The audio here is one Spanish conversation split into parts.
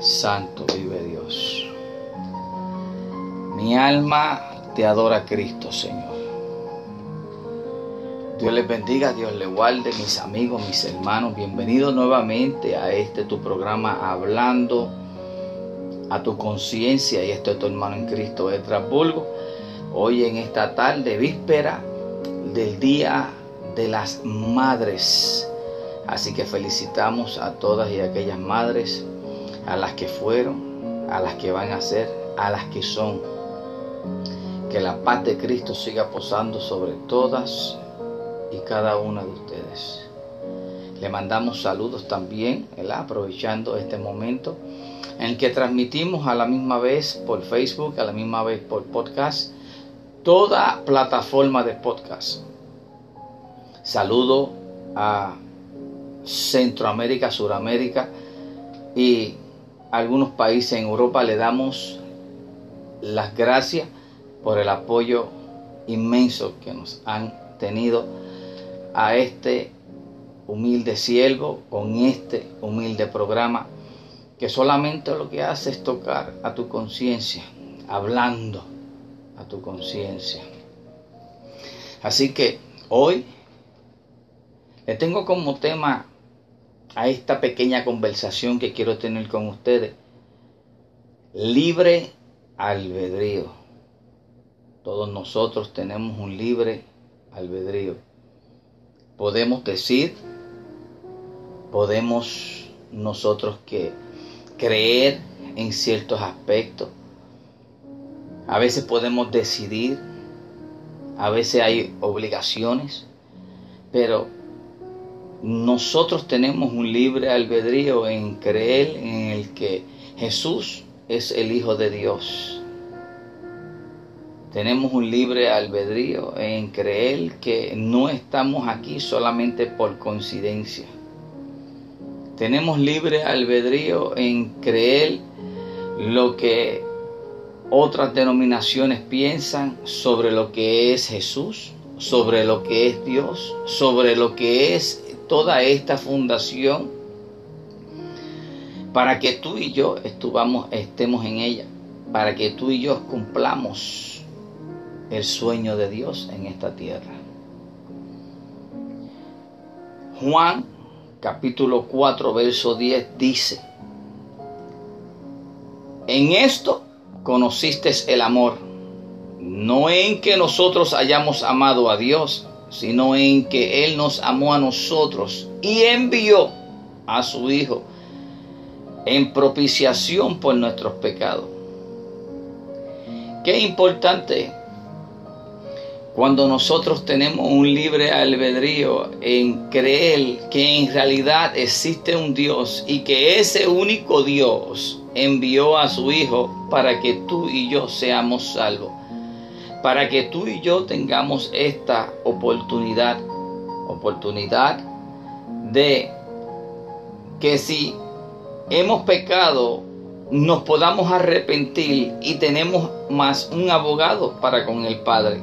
Santo vive Dios. Mi alma te adora a Cristo, Señor. Dios les bendiga, Dios les guarde, mis amigos, mis hermanos. Bienvenidos nuevamente a este tu programa Hablando a tu conciencia. Y esto es tu hermano en Cristo, Estrasburgo. Hoy en esta tarde, víspera del Día de las Madres. Así que felicitamos a todas y aquellas madres, a las que fueron, a las que van a ser, a las que son. Que la paz de Cristo siga posando sobre todas y cada una de ustedes. Le mandamos saludos también, aprovechando este momento en que transmitimos a la misma vez por Facebook, a la misma vez por podcast, toda plataforma de podcast. Saludo a Centroamérica, Suramérica y algunos países en Europa. Le damos las gracias por el apoyo inmenso que nos han tenido a este humilde siervo con este humilde programa que solamente lo que hace es tocar a tu conciencia, hablando a tu conciencia. Así que hoy le tengo como tema a esta pequeña conversación que quiero tener con ustedes. Libre albedrío. Todos nosotros tenemos un libre albedrío podemos decir, podemos nosotros que creer en ciertos aspectos. A veces podemos decidir, a veces hay obligaciones, pero nosotros tenemos un libre albedrío en creer en el que Jesús es el Hijo de Dios tenemos un libre albedrío en creer que no estamos aquí solamente por coincidencia. Tenemos libre albedrío en creer lo que otras denominaciones piensan sobre lo que es Jesús, sobre lo que es Dios, sobre lo que es toda esta fundación, para que tú y yo estemos en ella, para que tú y yo cumplamos el sueño de Dios en esta tierra. Juan capítulo 4 verso 10 dice, en esto conociste el amor, no en que nosotros hayamos amado a Dios, sino en que Él nos amó a nosotros y envió a su Hijo en propiciación por nuestros pecados. Qué importante cuando nosotros tenemos un libre albedrío en creer que en realidad existe un Dios y que ese único Dios envió a su Hijo para que tú y yo seamos salvos, para que tú y yo tengamos esta oportunidad, oportunidad de que si hemos pecado, nos podamos arrepentir y tenemos más un abogado para con el Padre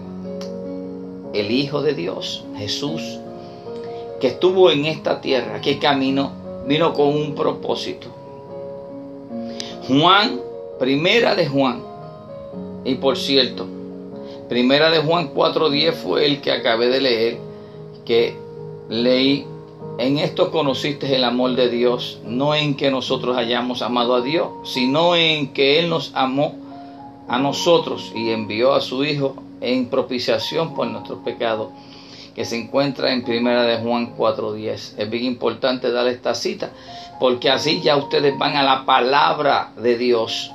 el Hijo de Dios, Jesús, que estuvo en esta tierra, que caminó, vino con un propósito. Juan, primera de Juan, y por cierto, primera de Juan 4.10 fue el que acabé de leer, que leí, en esto conociste el amor de Dios, no en que nosotros hayamos amado a Dios, sino en que Él nos amó a nosotros y envió a su Hijo en propiciación por nuestros pecados, que se encuentra en primera de Juan 4.10. Es bien importante dar esta cita, porque así ya ustedes van a la palabra de Dios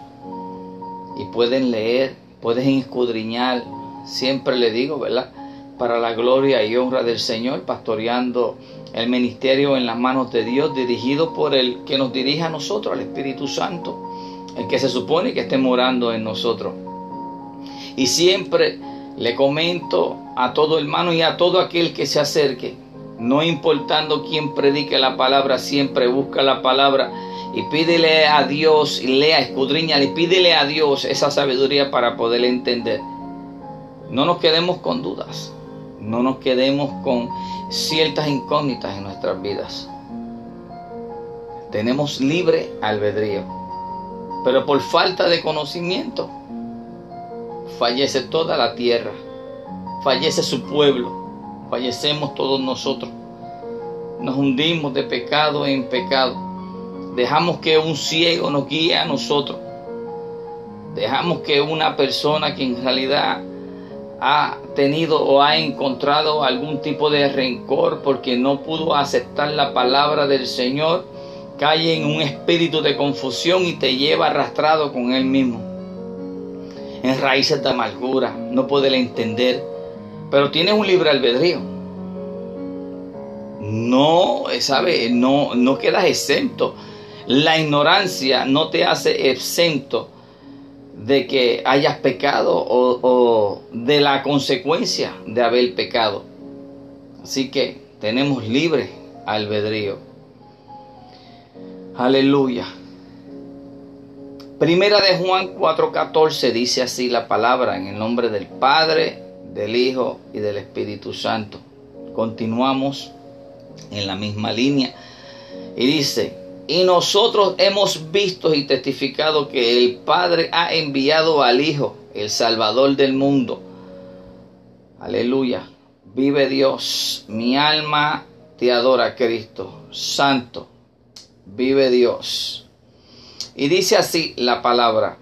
y pueden leer, pueden escudriñar, siempre le digo, ¿verdad? Para la gloria y honra del Señor, pastoreando el ministerio en las manos de Dios, dirigido por el que nos dirige a nosotros, al Espíritu Santo, el que se supone que esté morando en nosotros. Y siempre le comento a todo hermano y a todo aquel que se acerque, no importando quién predique la palabra, siempre busca la palabra y pídele a Dios, y lea, escudriñale, y pídele a Dios esa sabiduría para poder entender. No nos quedemos con dudas, no nos quedemos con ciertas incógnitas en nuestras vidas. Tenemos libre albedrío. Pero por falta de conocimiento, fallece toda la tierra, fallece su pueblo, fallecemos todos nosotros. Nos hundimos de pecado en pecado. Dejamos que un ciego nos guíe a nosotros. Dejamos que una persona que en realidad ha tenido o ha encontrado algún tipo de rencor porque no pudo aceptar la palabra del Señor, cae en un espíritu de confusión y te lleva arrastrado con él mismo. En raíces de amargura, no puede entender, pero tienes un libre albedrío. No, sabe, no, no quedas exento. La ignorancia no te hace exento de que hayas pecado o, de la consecuencia de haber pecado. Así que tenemos libre albedrío. Aleluya. Primera de Juan 4:14 dice así la palabra en el nombre del Padre, del Hijo y del Espíritu Santo. Continuamos en la misma línea y dice, y nosotros hemos visto y testificado que el Padre ha enviado al Hijo, el Salvador del mundo. Aleluya. Vive Dios. Mi alma te adora, Cristo. Santo. Vive Dios. Y dice así la palabra.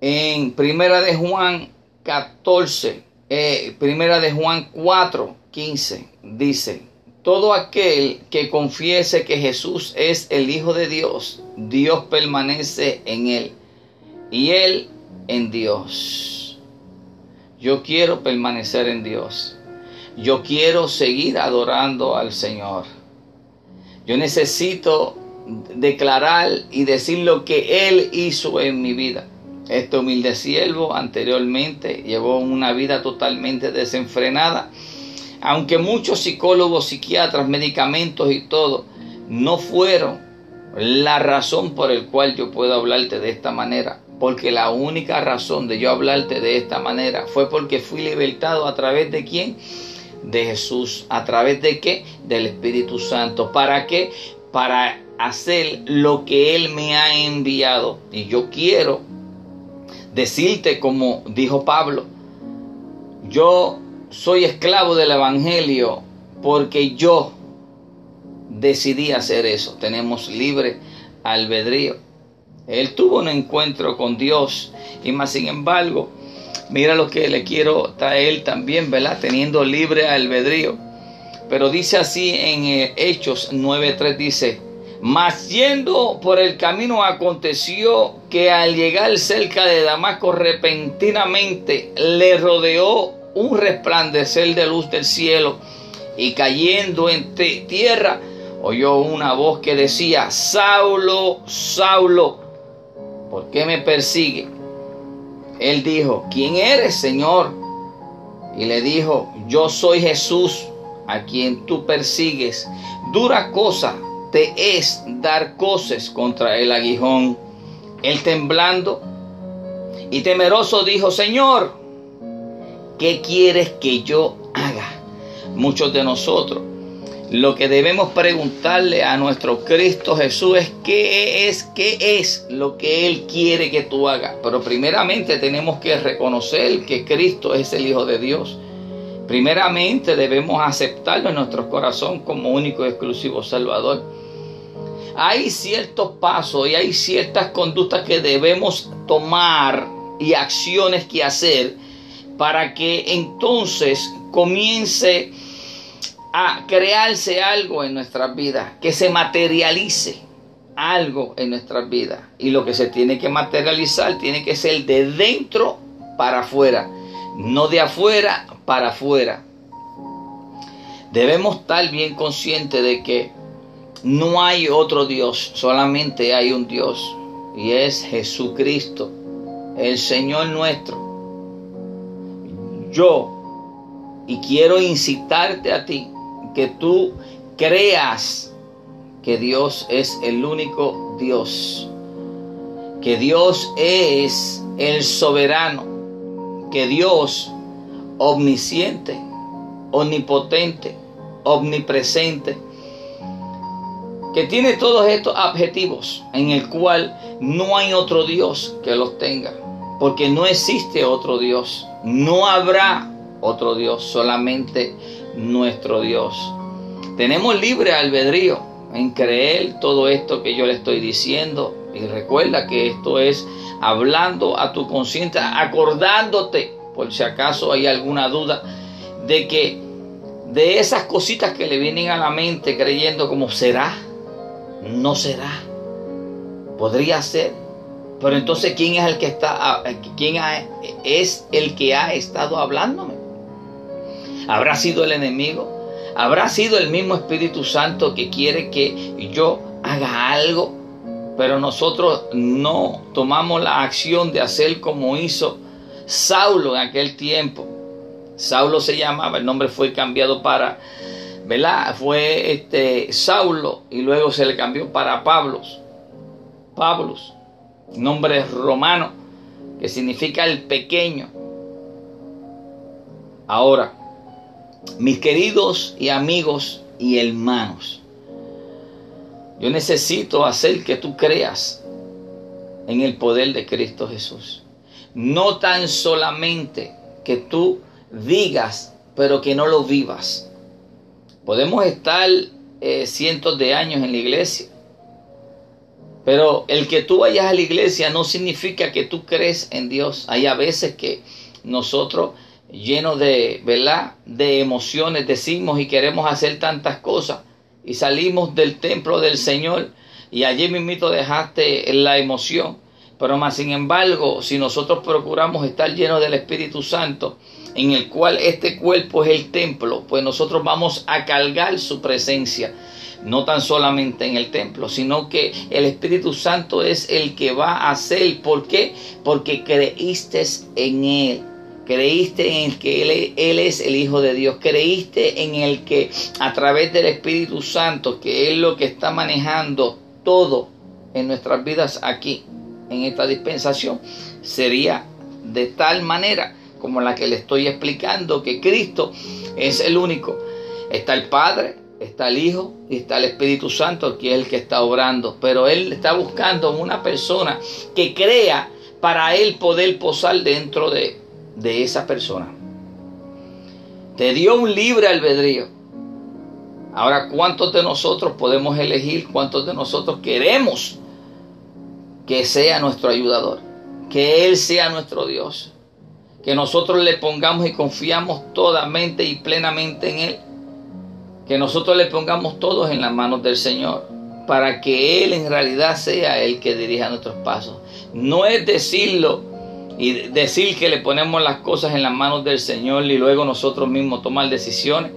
En Primera de Juan 14, eh, Primera de Juan 4, 15, dice, todo aquel que confiese que Jesús es el Hijo de Dios, Dios permanece en él y él en Dios. Yo quiero permanecer en Dios. Yo quiero seguir adorando al Señor. Yo necesito declarar y decir lo que Él hizo en mi vida. Este humilde siervo anteriormente llevó una vida totalmente desenfrenada aunque muchos psicólogos, psiquiatras, medicamentos y todo no fueron la razón por el cual yo puedo hablarte de esta manera, porque la única razón de yo hablarte de esta manera fue porque fui libertado a través de quién? De Jesús. ¿A través de qué? Del Espíritu Santo. ¿Para qué? Para hacer lo que Él me ha enviado. Y yo quiero decirte como dijo Pablo, yo soy esclavo del Evangelio porque yo decidí hacer eso. Tenemos libre albedrío. Él tuvo un encuentro con Dios y más sin embargo, mira lo que le quiero traer también, ¿verdad? Teniendo libre albedrío. Pero dice así en eh, Hechos 9.3 dice, mas yendo por el camino aconteció que al llegar cerca de Damasco repentinamente le rodeó un resplandecer de luz del cielo y cayendo en tierra oyó una voz que decía, Saulo, Saulo, ¿por qué me persigue? Él dijo, ¿quién eres, Señor? Y le dijo, yo soy Jesús, a quien tú persigues. Dura cosa te es dar cosas contra el aguijón. Él temblando y temeroso dijo, Señor, ¿Qué quieres que yo haga? Muchos de nosotros lo que debemos preguntarle a nuestro Cristo Jesús es qué es, qué es lo que Él quiere que tú hagas. Pero primeramente tenemos que reconocer que Cristo es el Hijo de Dios. Primeramente debemos aceptarlo en nuestro corazón como único y exclusivo Salvador. Hay ciertos pasos y hay ciertas conductas que debemos tomar y acciones que hacer para que entonces comience a crearse algo en nuestras vidas, que se materialice algo en nuestras vidas. Y lo que se tiene que materializar tiene que ser de dentro para afuera, no de afuera para afuera. Debemos estar bien conscientes de que no hay otro Dios, solamente hay un Dios y es Jesucristo, el Señor nuestro yo y quiero incitarte a ti que tú creas que Dios es el único Dios, que Dios es el soberano, que Dios omnisciente, omnipotente, omnipresente, que tiene todos estos objetivos en el cual no hay otro Dios que los tenga, porque no existe otro Dios, no habrá otro Dios, solamente nuestro Dios. Tenemos libre albedrío en creer todo esto que yo le estoy diciendo y recuerda que esto es hablando a tu conciencia, acordándote, por si acaso hay alguna duda, de que de esas cositas que le vienen a la mente creyendo como será, no será, podría ser. Pero entonces, ¿quién es el que está, quién es el que ha estado hablándome? ¿Habrá sido el enemigo? ¿Habrá sido el mismo Espíritu Santo que quiere que yo haga algo? Pero nosotros no tomamos la acción de hacer como hizo Saulo en aquel tiempo. Saulo se llamaba, el nombre fue cambiado para, ¿verdad? Fue este Saulo y luego se le cambió para Pablos. Pablos, nombre romano que significa el pequeño. Ahora, mis queridos y amigos y hermanos, yo necesito hacer que tú creas en el poder de Cristo Jesús. No tan solamente que tú digas, pero que no lo vivas. Podemos estar eh, cientos de años en la iglesia, pero el que tú vayas a la iglesia no significa que tú crees en Dios. Hay a veces que nosotros llenos de, ¿verdad? de emociones decimos y queremos hacer tantas cosas y salimos del templo del Señor y allí mismito dejaste la emoción. Pero más sin embargo, si nosotros procuramos estar llenos del Espíritu Santo, en el cual este cuerpo es el templo, pues nosotros vamos a cargar su presencia, no tan solamente en el templo, sino que el Espíritu Santo es el que va a hacer. ¿Por qué? Porque creíste en Él. Creíste en que él, él, es el Hijo de Dios. Creíste en el que a través del Espíritu Santo, que es lo que está manejando todo en nuestras vidas aquí, en esta dispensación, sería de tal manera como la que le estoy explicando, que Cristo es el único. Está el Padre, está el Hijo y está el Espíritu Santo, que es el que está obrando. Pero Él está buscando una persona que crea para Él poder posar dentro de de esa persona. Te dio un libre albedrío. Ahora, ¿cuántos de nosotros podemos elegir? ¿Cuántos de nosotros queremos que sea nuestro ayudador? Que Él sea nuestro Dios. Que nosotros le pongamos y confiamos totalmente y plenamente en Él. Que nosotros le pongamos todos en las manos del Señor. Para que Él en realidad sea el que dirija nuestros pasos. No es decirlo y decir que le ponemos las cosas en las manos del Señor y luego nosotros mismos tomar decisiones,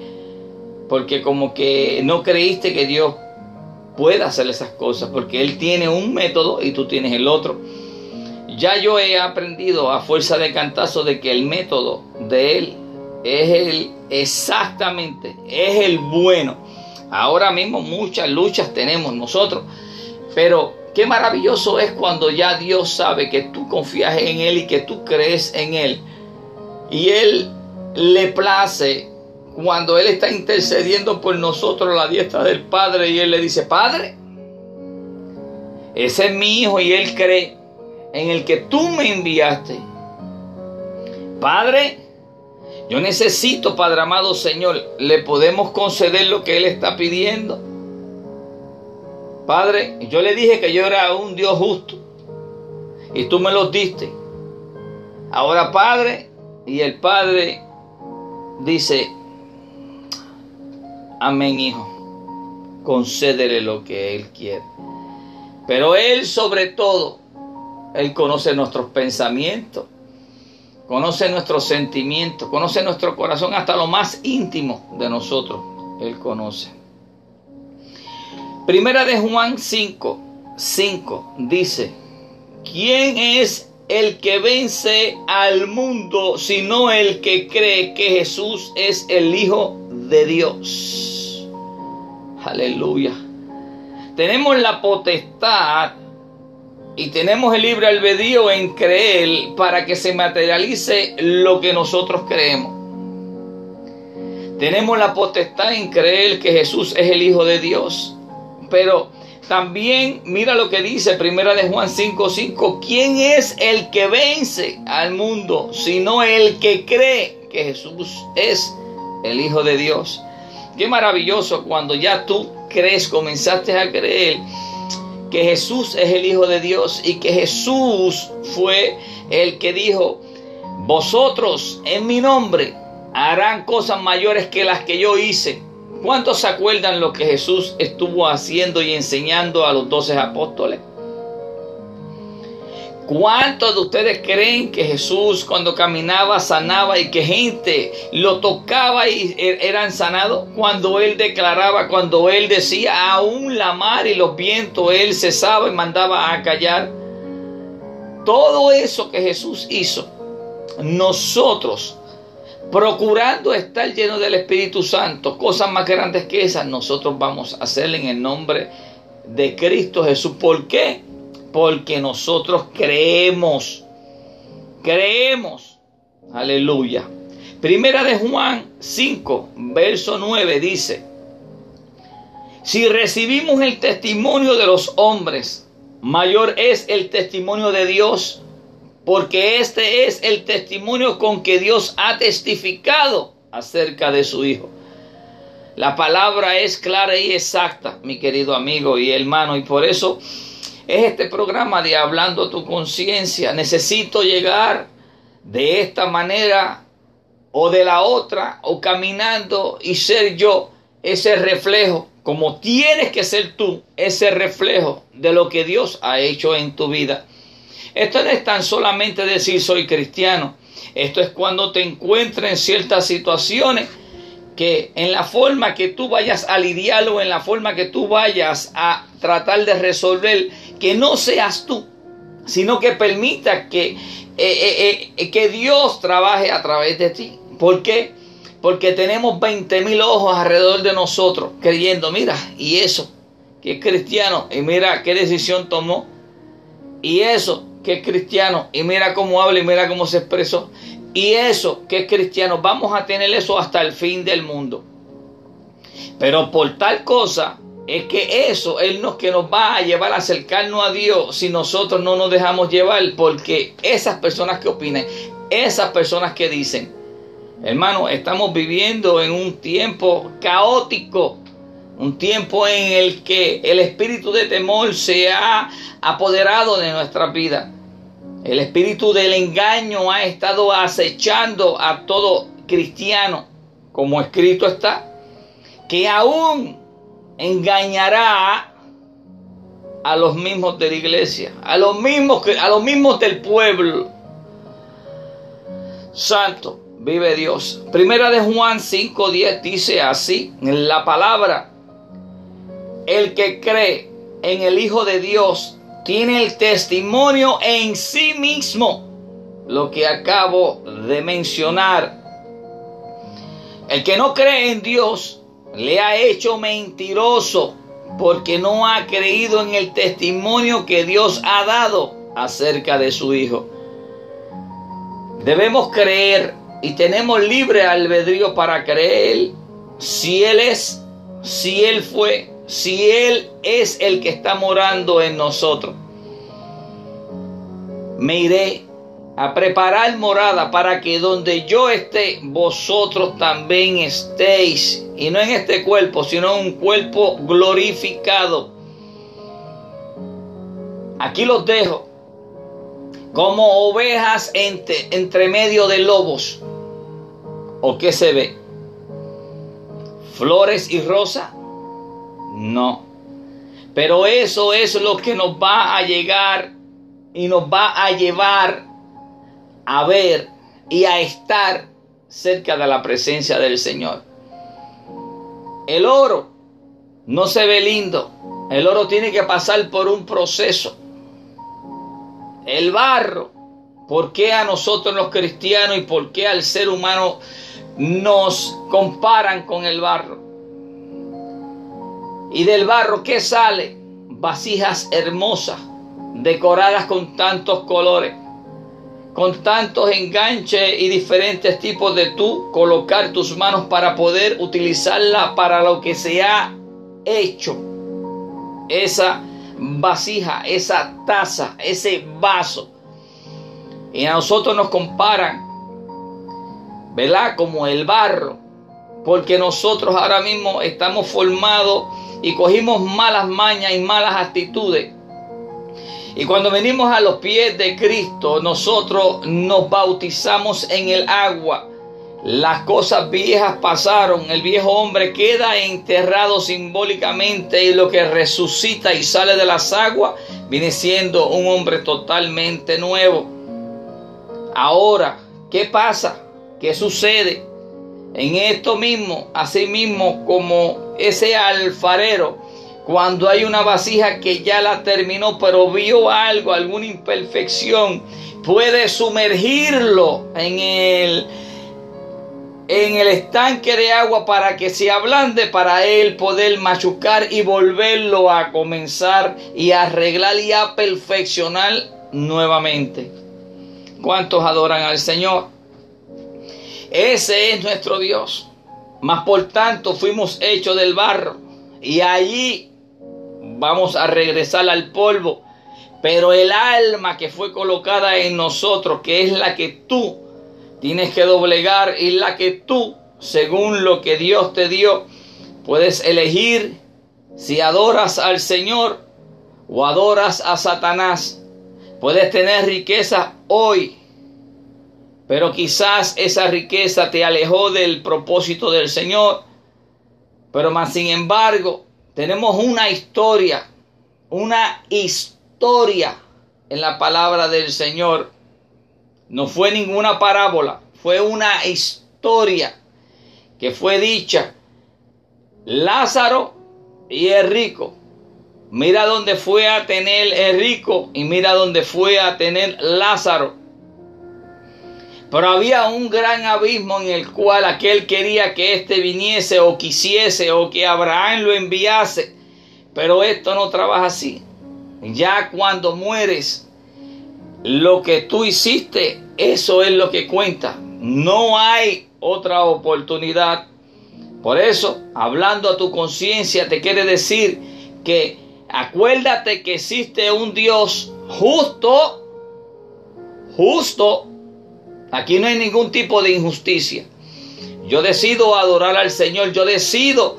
porque como que no creíste que Dios pueda hacer esas cosas, porque Él tiene un método y tú tienes el otro. Ya yo he aprendido a fuerza de cantazo de que el método de Él es el exactamente, es el bueno. Ahora mismo muchas luchas tenemos nosotros, pero Qué maravilloso es cuando ya Dios sabe que tú confías en Él y que tú crees en Él. Y Él le place cuando Él está intercediendo por nosotros la diestra del Padre y Él le dice, Padre, ese es mi hijo y Él cree en el que tú me enviaste. Padre, yo necesito, Padre amado Señor, le podemos conceder lo que Él está pidiendo. Padre, yo le dije que yo era un Dios justo y tú me los diste. Ahora, Padre, y el Padre dice, amén, hijo, concédele lo que Él quiere. Pero Él sobre todo, Él conoce nuestros pensamientos, conoce nuestros sentimientos, conoce nuestro corazón hasta lo más íntimo de nosotros. Él conoce. Primera de Juan 5, 5 dice, ¿quién es el que vence al mundo sino el que cree que Jesús es el Hijo de Dios? Aleluya. Tenemos la potestad y tenemos el libre albedrío en creer para que se materialice lo que nosotros creemos. Tenemos la potestad en creer que Jesús es el Hijo de Dios pero también mira lo que dice Primera de Juan 5:5, ¿quién es el que vence al mundo sino el que cree que Jesús es el Hijo de Dios? Qué maravilloso cuando ya tú crees, comenzaste a creer que Jesús es el Hijo de Dios y que Jesús fue el que dijo, vosotros en mi nombre harán cosas mayores que las que yo hice. ¿Cuántos se acuerdan lo que Jesús estuvo haciendo y enseñando a los doce apóstoles? ¿Cuántos de ustedes creen que Jesús cuando caminaba sanaba y que gente lo tocaba y er, eran sanados? Cuando Él declaraba, cuando Él decía, aún la mar y los vientos, Él cesaba y mandaba a callar. Todo eso que Jesús hizo, nosotros, procurando estar llenos del Espíritu Santo, cosas más grandes que esas, nosotros vamos a hacer en el nombre de Cristo Jesús. ¿Por qué? Porque nosotros creemos. Creemos. Aleluya. Primera de Juan 5, verso 9 dice, si recibimos el testimonio de los hombres, mayor es el testimonio de Dios, porque este es el testimonio con que Dios ha testificado acerca de su Hijo. La palabra es clara y exacta, mi querido amigo y hermano, y por eso es este programa de Hablando tu conciencia. Necesito llegar de esta manera o de la otra, o caminando y ser yo ese reflejo, como tienes que ser tú, ese reflejo de lo que Dios ha hecho en tu vida. Esto no es tan solamente decir soy cristiano. Esto es cuando te encuentres en ciertas situaciones que en la forma que tú vayas a lidiarlo, en la forma que tú vayas a tratar de resolver, que no seas tú, sino que permita que, eh, eh, eh, que Dios trabaje a través de ti. ¿Por qué? Porque tenemos 20 mil ojos alrededor de nosotros creyendo, mira, y eso, que es cristiano, y mira qué decisión tomó, y eso, que es cristiano, y mira cómo habla, y mira cómo se expresó, y eso, que es cristiano, vamos a tener eso hasta el fin del mundo. Pero por tal cosa, es que eso es lo que nos va a llevar a acercarnos a Dios si nosotros no nos dejamos llevar, porque esas personas que opinan, esas personas que dicen, hermano, estamos viviendo en un tiempo caótico, un tiempo en el que el espíritu de temor se ha apoderado de nuestra vida. El espíritu del engaño ha estado acechando a todo cristiano, como escrito está, que aún engañará a los mismos de la iglesia, a los mismos, a los mismos del pueblo. Santo, vive Dios. Primera de Juan 5:10 dice así, en la palabra, el que cree en el Hijo de Dios tiene el testimonio en sí mismo, lo que acabo de mencionar. El que no cree en Dios le ha hecho mentiroso porque no ha creído en el testimonio que Dios ha dado acerca de su Hijo. Debemos creer y tenemos libre albedrío para creer si Él es, si Él fue, si Él es el que está morando en nosotros. Me iré a preparar morada para que donde yo esté, vosotros también estéis. Y no en este cuerpo, sino en un cuerpo glorificado. Aquí los dejo como ovejas entre, entre medio de lobos. ¿O qué se ve? ¿Flores y rosa? No. Pero eso es lo que nos va a llegar y nos va a llevar a ver y a estar cerca de la presencia del Señor. El oro no se ve lindo. El oro tiene que pasar por un proceso. El barro, ¿por qué a nosotros los cristianos y por qué al ser humano nos comparan con el barro? Y del barro, ¿qué sale? Vasijas hermosas, decoradas con tantos colores con tantos enganches y diferentes tipos de tú colocar tus manos para poder utilizarla para lo que se ha hecho. esa vasija, esa taza, ese vaso. Y a nosotros nos comparan, ¿verdad? Como el barro. Porque nosotros ahora mismo estamos formados y cogimos malas mañas y malas actitudes. Y cuando venimos a los pies de Cristo, nosotros nos bautizamos en el agua. Las cosas viejas pasaron, el viejo hombre queda enterrado simbólicamente y lo que resucita y sale de las aguas viene siendo un hombre totalmente nuevo. Ahora, ¿qué pasa? ¿Qué sucede? En esto mismo, así mismo como ese alfarero, cuando hay una vasija que ya la terminó, pero vio algo, alguna imperfección, puede sumergirlo en el, en el estanque de agua para que se ablande, para él poder machucar y volverlo a comenzar y arreglar y a perfeccionar nuevamente. ¿Cuántos adoran al Señor? Ese es nuestro Dios. Mas por tanto fuimos hechos del barro y allí vamos a regresar al polvo. Pero el alma que fue colocada en nosotros, que es la que tú tienes que doblegar y la que tú, según lo que Dios te dio, puedes elegir si adoras al Señor o adoras a Satanás. Puedes tener riqueza hoy, pero quizás esa riqueza te alejó del propósito del Señor. Pero más sin embargo, tenemos una historia, una historia en la palabra del Señor. No fue ninguna parábola, fue una historia que fue dicha. Lázaro y el rico. Mira dónde fue a tener el rico y mira dónde fue a tener Lázaro. Pero había un gran abismo en el cual aquel quería que éste viniese o quisiese o que Abraham lo enviase. Pero esto no trabaja así. Ya cuando mueres, lo que tú hiciste, eso es lo que cuenta. No hay otra oportunidad. Por eso, hablando a tu conciencia, te quiere decir que acuérdate que existe un Dios justo, justo, Aquí no hay ningún tipo de injusticia. Yo decido adorar al Señor. Yo decido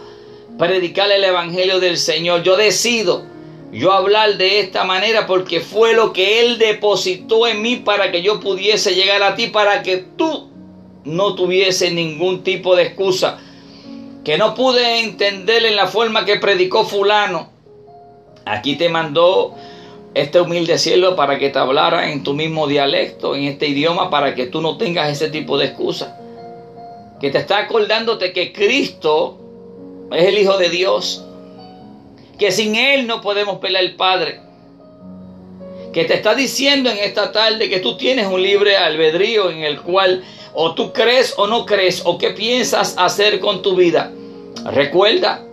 predicar el Evangelio del Señor. Yo decido yo hablar de esta manera porque fue lo que Él depositó en mí para que yo pudiese llegar a ti, para que tú no tuviese ningún tipo de excusa. Que no pude entender en la forma que predicó fulano. Aquí te mandó este humilde cielo para que te hablara en tu mismo dialecto, en este idioma, para que tú no tengas ese tipo de excusa. Que te está acordándote que Cristo es el Hijo de Dios, que sin Él no podemos pelear al Padre. Que te está diciendo en esta tarde que tú tienes un libre albedrío en el cual o tú crees o no crees o qué piensas hacer con tu vida. Recuerda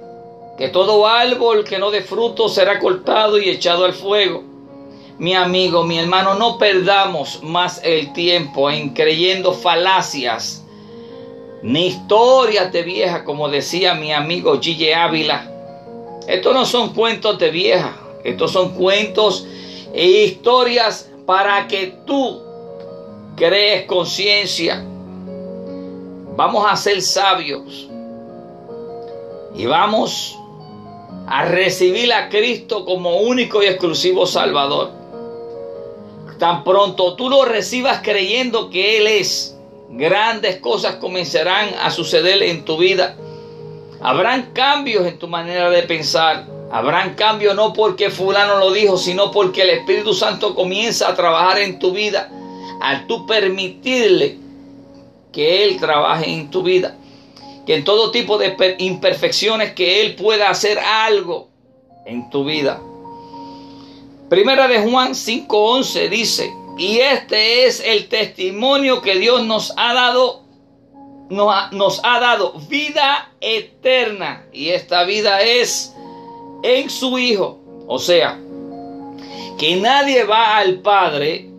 que todo árbol que no dé fruto será cortado y echado al fuego. Mi amigo, mi hermano, no perdamos más el tiempo en creyendo falacias ni historias de vieja, como decía mi amigo Gille Ávila. Estos no son cuentos de vieja, estos son cuentos e historias para que tú crees conciencia. Vamos a ser sabios y vamos a recibir a Cristo como único y exclusivo Salvador. Tan pronto tú lo recibas creyendo que Él es, grandes cosas comenzarán a suceder en tu vida. Habrán cambios en tu manera de pensar. Habrán cambios no porque fulano lo dijo, sino porque el Espíritu Santo comienza a trabajar en tu vida. Al tú permitirle que Él trabaje en tu vida que en todo tipo de imperfecciones que Él pueda hacer algo en tu vida. Primera de Juan 5:11 dice, y este es el testimonio que Dios nos ha dado, nos ha, nos ha dado vida eterna. Y esta vida es en su Hijo. O sea, que nadie va al Padre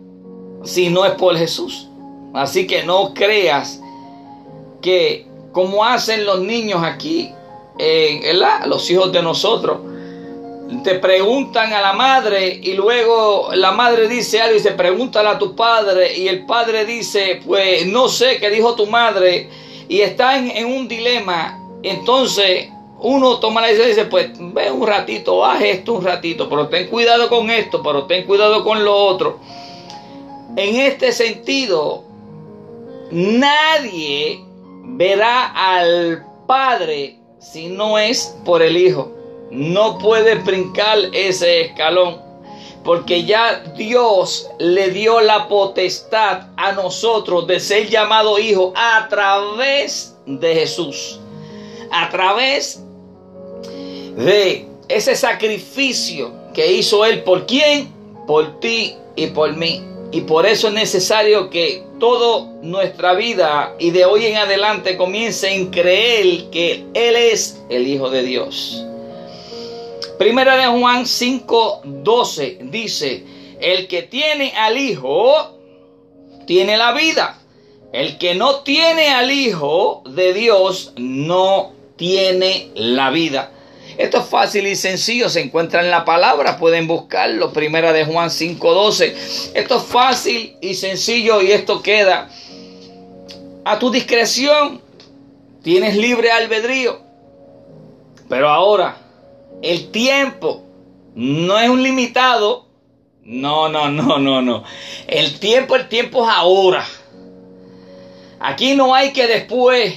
si no es por Jesús. Así que no creas que como hacen los niños aquí, los hijos de nosotros, te preguntan a la madre y luego la madre dice algo y se pregunta a tu padre y el padre dice, pues no sé qué dijo tu madre y están en un dilema. Entonces uno toma la decisión y dice, pues ve un ratito, haz esto un ratito, pero ten cuidado con esto, pero ten cuidado con lo otro. En este sentido, nadie verá al Padre si no es por el Hijo. No puede brincar ese escalón. Porque ya Dios le dio la potestad a nosotros de ser llamado hijo a través de Jesús. A través de ese sacrificio que hizo Él por quién? Por ti y por mí. Y por eso es necesario que toda nuestra vida y de hoy en adelante comience en creer que Él es el Hijo de Dios. Primera de Juan 5:12 dice, el que tiene al Hijo, tiene la vida. El que no tiene al Hijo de Dios, no tiene la vida. Esto es fácil y sencillo, se encuentra en la palabra, pueden buscarlo, primera de Juan 5:12. Esto es fácil y sencillo y esto queda a tu discreción. Tienes libre albedrío. Pero ahora, el tiempo no es un limitado. No, no, no, no, no. El tiempo, el tiempo es ahora. Aquí no hay que después,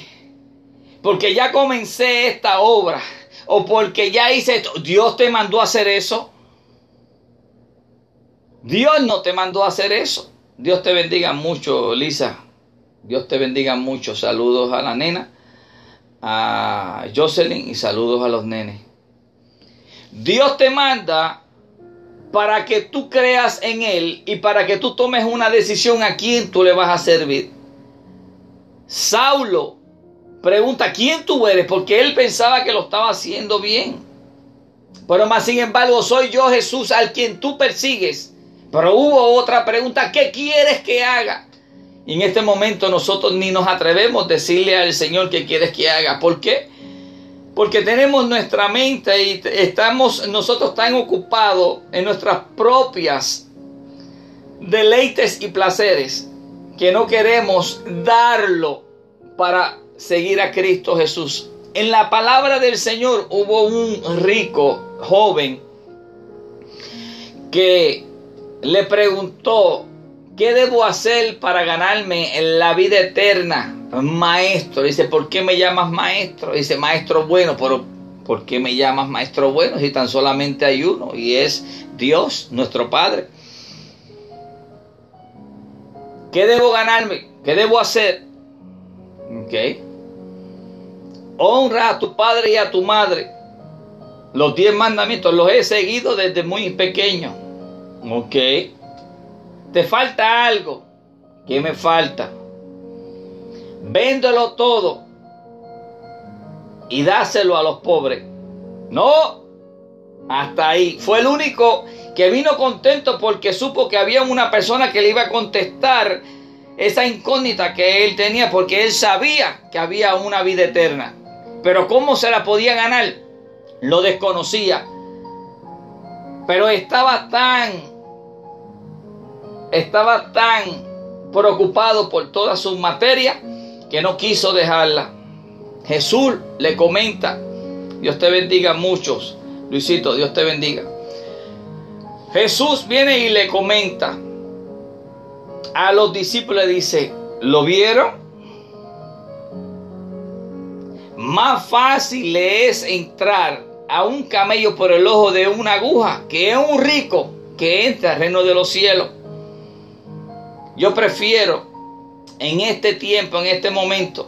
porque ya comencé esta obra o porque ya hice esto. Dios te mandó a hacer eso. Dios no te mandó a hacer eso. Dios te bendiga mucho, Lisa. Dios te bendiga mucho. Saludos a la nena, a Jocelyn y saludos a los nenes. Dios te manda para que tú creas en Él y para que tú tomes una decisión a quién tú le vas a servir. Saulo pregunta, ¿quién tú eres? Porque él pensaba que lo estaba haciendo bien. Pero más sin embargo, soy yo Jesús al quien tú persigues. Pero hubo otra pregunta, ¿qué quieres que haga? Y en este momento nosotros ni nos atrevemos a decirle al Señor qué quieres que haga. ¿Por qué? Porque tenemos nuestra mente y estamos nosotros tan ocupados en nuestras propias deleites y placeres que no queremos darlo para seguir a Cristo Jesús. En la palabra del Señor hubo un rico joven que le preguntó, ¿qué debo hacer para ganarme la vida eterna? Maestro, dice, ¿por qué me llamas maestro? Dice, maestro bueno, pero ¿por qué me llamas maestro bueno si tan solamente hay uno y es Dios, nuestro Padre? ¿Qué debo ganarme? ¿Qué debo hacer? Okay honra a tu padre y a tu madre. Los diez mandamientos los he seguido desde muy pequeño. Ok. Te falta algo. ¿Qué me falta? Véndelo todo y dáselo a los pobres. No. Hasta ahí. Fue el único que vino contento porque supo que había una persona que le iba a contestar esa incógnita que él tenía porque él sabía que había una vida eterna. Pero cómo se la podía ganar, lo desconocía. Pero estaba tan, estaba tan preocupado por toda su materia que no quiso dejarla. Jesús le comenta, Dios te bendiga muchos, Luisito, Dios te bendiga. Jesús viene y le comenta a los discípulos, dice, ¿lo vieron? Más fácil le es entrar a un camello por el ojo de una aguja que es un rico que entra al reino de los cielos. Yo prefiero en este tiempo, en este momento,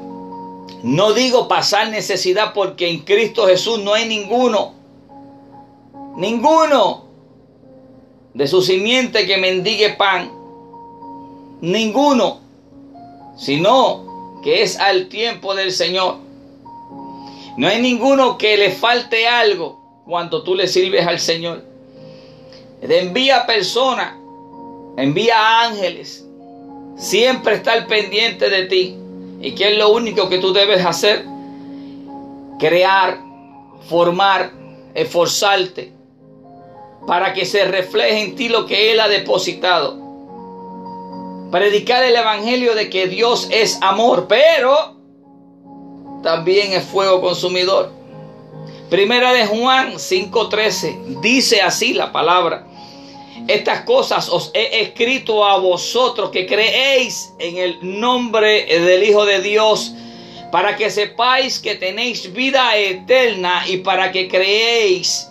no digo pasar necesidad porque en Cristo Jesús no hay ninguno, ninguno de su simiente que mendigue pan, ninguno, sino que es al tiempo del Señor. No hay ninguno que le falte algo cuando tú le sirves al Señor. envía personas, envía ángeles. Siempre está al pendiente de ti. ¿Y qué es lo único que tú debes hacer? Crear, formar, esforzarte para que se refleje en ti lo que Él ha depositado. Predicar el Evangelio de que Dios es amor, pero también es fuego consumidor. Primera de Juan 5:13 dice así la palabra. Estas cosas os he escrito a vosotros que creéis en el nombre del Hijo de Dios, para que sepáis que tenéis vida eterna y para que creéis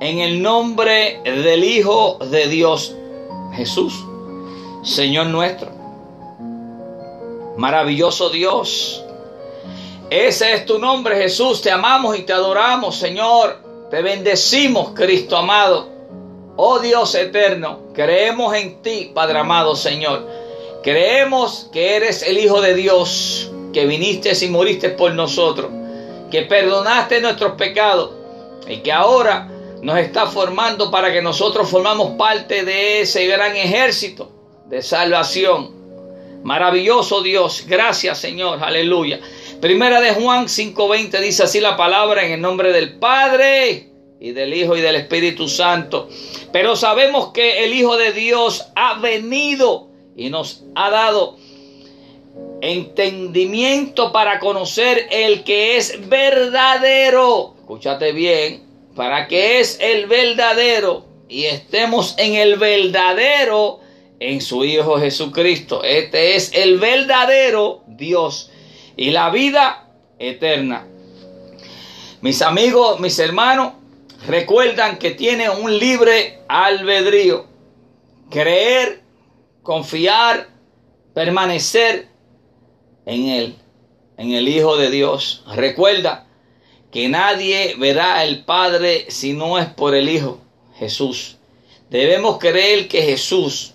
en el nombre del Hijo de Dios, Jesús, Señor nuestro. Maravilloso Dios. Ese es tu nombre, Jesús. Te amamos y te adoramos, Señor. Te bendecimos, Cristo amado. Oh Dios eterno, creemos en ti, Padre amado Señor. Creemos que eres el Hijo de Dios, que viniste y moriste por nosotros, que perdonaste nuestros pecados y que ahora nos está formando para que nosotros formamos parte de ese gran ejército de salvación. Maravilloso Dios, gracias Señor, aleluya. Primera de Juan 5:20 dice así la palabra en el nombre del Padre y del Hijo y del Espíritu Santo. Pero sabemos que el Hijo de Dios ha venido y nos ha dado entendimiento para conocer el que es verdadero. Escúchate bien, para que es el verdadero y estemos en el verdadero en su Hijo Jesucristo. Este es el verdadero Dios y la vida eterna. Mis amigos, mis hermanos, recuerdan que tiene un libre albedrío. Creer, confiar, permanecer en Él, en el Hijo de Dios. Recuerda que nadie verá al Padre si no es por el Hijo, Jesús. Debemos creer que Jesús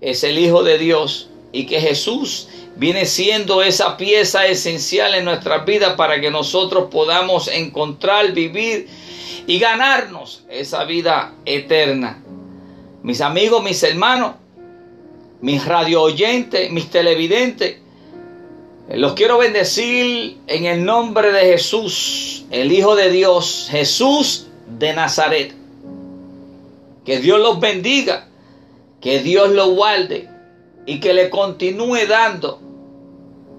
es el Hijo de Dios y que Jesús viene siendo esa pieza esencial en nuestras vidas para que nosotros podamos encontrar, vivir y ganarnos esa vida eterna. Mis amigos, mis hermanos, mis radio oyentes, mis televidentes, los quiero bendecir en el nombre de Jesús, el Hijo de Dios, Jesús de Nazaret. Que Dios los bendiga, que Dios los guarde y que le continúe dando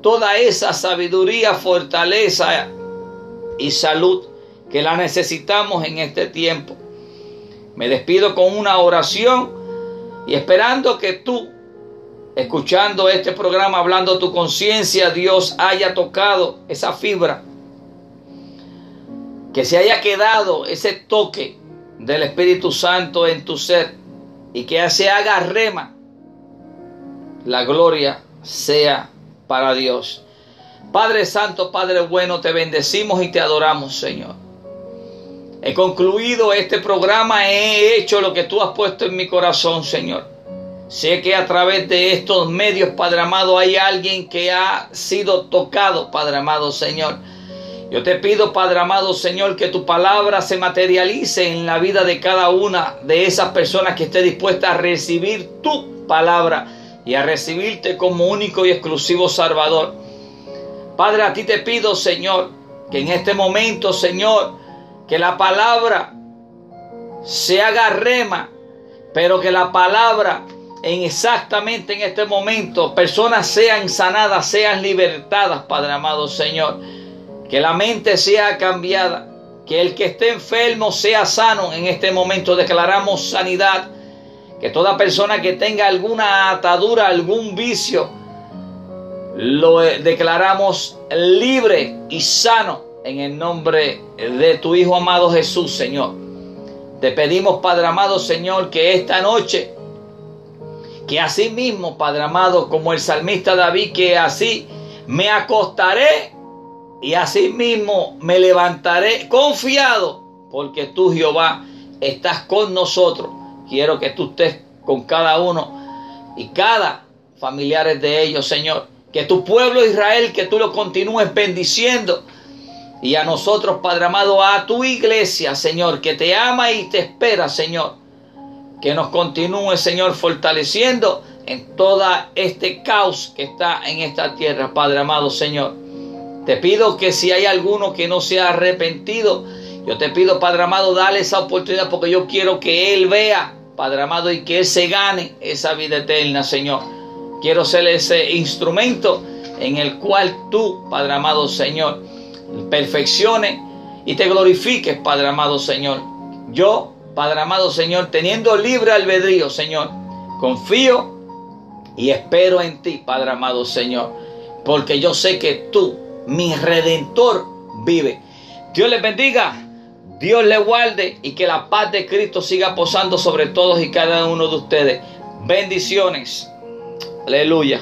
toda esa sabiduría, fortaleza y salud que la necesitamos en este tiempo. Me despido con una oración y esperando que tú, escuchando este programa, hablando tu conciencia, Dios haya tocado esa fibra, que se haya quedado ese toque del Espíritu Santo en tu ser y que se haga rema. La gloria sea para Dios. Padre Santo, Padre bueno, te bendecimos y te adoramos, Señor. He concluido este programa, he hecho lo que tú has puesto en mi corazón, Señor. Sé que a través de estos medios, Padre amado, hay alguien que ha sido tocado, Padre amado, Señor. Yo te pido, Padre amado, Señor, que tu palabra se materialice en la vida de cada una de esas personas que esté dispuesta a recibir tu palabra y a recibirte como único y exclusivo Salvador. Padre, a ti te pido, Señor, que en este momento, Señor, que la palabra se haga rema, pero que la palabra en exactamente en este momento personas sean sanadas, sean libertadas, Padre amado Señor. Que la mente sea cambiada, que el que esté enfermo sea sano. En este momento declaramos sanidad. Que toda persona que tenga alguna atadura, algún vicio, lo declaramos libre y sano en el nombre de tu Hijo amado Jesús, Señor. Te pedimos, Padre amado, Señor, que esta noche, que así mismo, Padre amado, como el salmista David, que así me acostaré y así mismo me levantaré confiado, porque tú, Jehová, estás con nosotros. Quiero que tú estés con cada uno y cada familiares de ellos, Señor. Que tu pueblo Israel, que tú lo continúes bendiciendo y a nosotros, Padre amado, a tu iglesia, Señor, que te ama y te espera, Señor. Que nos continúe, Señor, fortaleciendo en todo este caos que está en esta tierra, Padre amado, Señor. Te pido que si hay alguno que no se ha arrepentido, Yo te pido, Padre amado, dale esa oportunidad porque yo quiero que Él vea, Padre amado, y que Él se gane esa vida eterna, Señor. Quiero ser ese instrumento en el cual tú, Padre amado Señor, perfeccione y te glorifiques, Padre amado Señor. Yo, Padre amado Señor, teniendo libre albedrío, Señor, confío y espero en ti, Padre amado Señor, porque yo sé que tú, mi redentor, vive. Dios les bendiga. Dios le guarde y que la paz de Cristo siga posando sobre todos y cada uno de ustedes. Bendiciones. Aleluya.